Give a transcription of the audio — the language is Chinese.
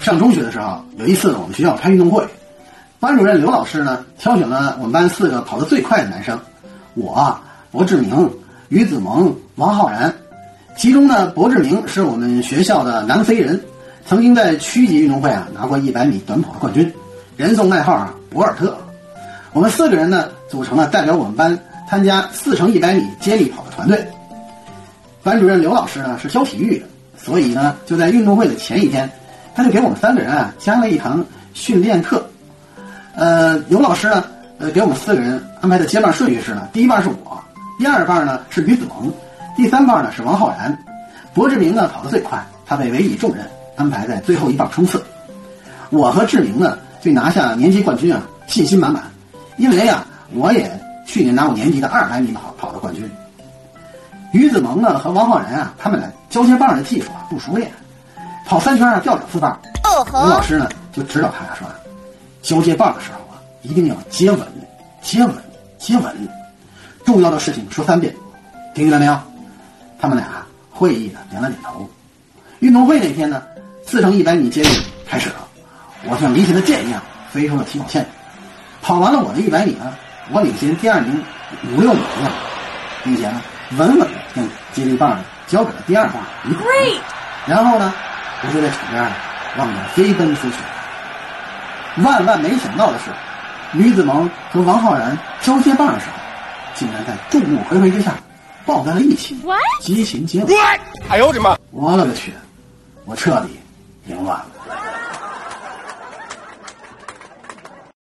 上中学的时候，有一次我们学校开运动会，班主任刘老师呢挑选了我们班四个跑得最快的男生，我、博志明、于子萌、王浩然。其中呢，博志明是我们学校的南非人，曾经在区级运动会啊拿过一百米短跑的冠军，人送外号啊博尔特。我们四个人呢组成了代表我们班参加四乘一百米接力跑的团队。班主任刘老师呢是教体育的，所以呢就在运动会的前一天，他就给我们三个人啊加了一堂训练课。呃，刘老师呢呃给我们四个人安排的接棒顺序是呢，第一棒是我，第二棒呢是于子萌。第三棒呢是王浩然，博志明呢跑得最快，他被委以重任，安排在最后一棒冲刺。我和志明呢对拿下年级冠军啊信心满满，因为啊我也去年拿过年级的二百米跑跑的冠军。于子萌呢和王浩然啊他们俩交接棒的技术啊不熟练，跑三圈啊掉两次棒。吴老师呢就指导他俩说，交接棒的时候啊一定要接稳，接稳，接稳，重要的事情说三遍，听见了没有？他们俩会意的点了点头。运动会那天呢，四乘一百米接力开始了。我像离弦的箭一样飞出了起跑线，跑完了我的一百米呢，我领先第二名五六米一样，并且呢稳稳的将接力棒交给了第二棒于子萌。然后呢，我就在场边望着飞奔出去。万万没想到的是，吕子萌和王浩然交接棒的时候，竟然在众目睽睽之下。抱在了一起，激情接吻。哎呦我的妈！我勒个去！我彻底赢乱了。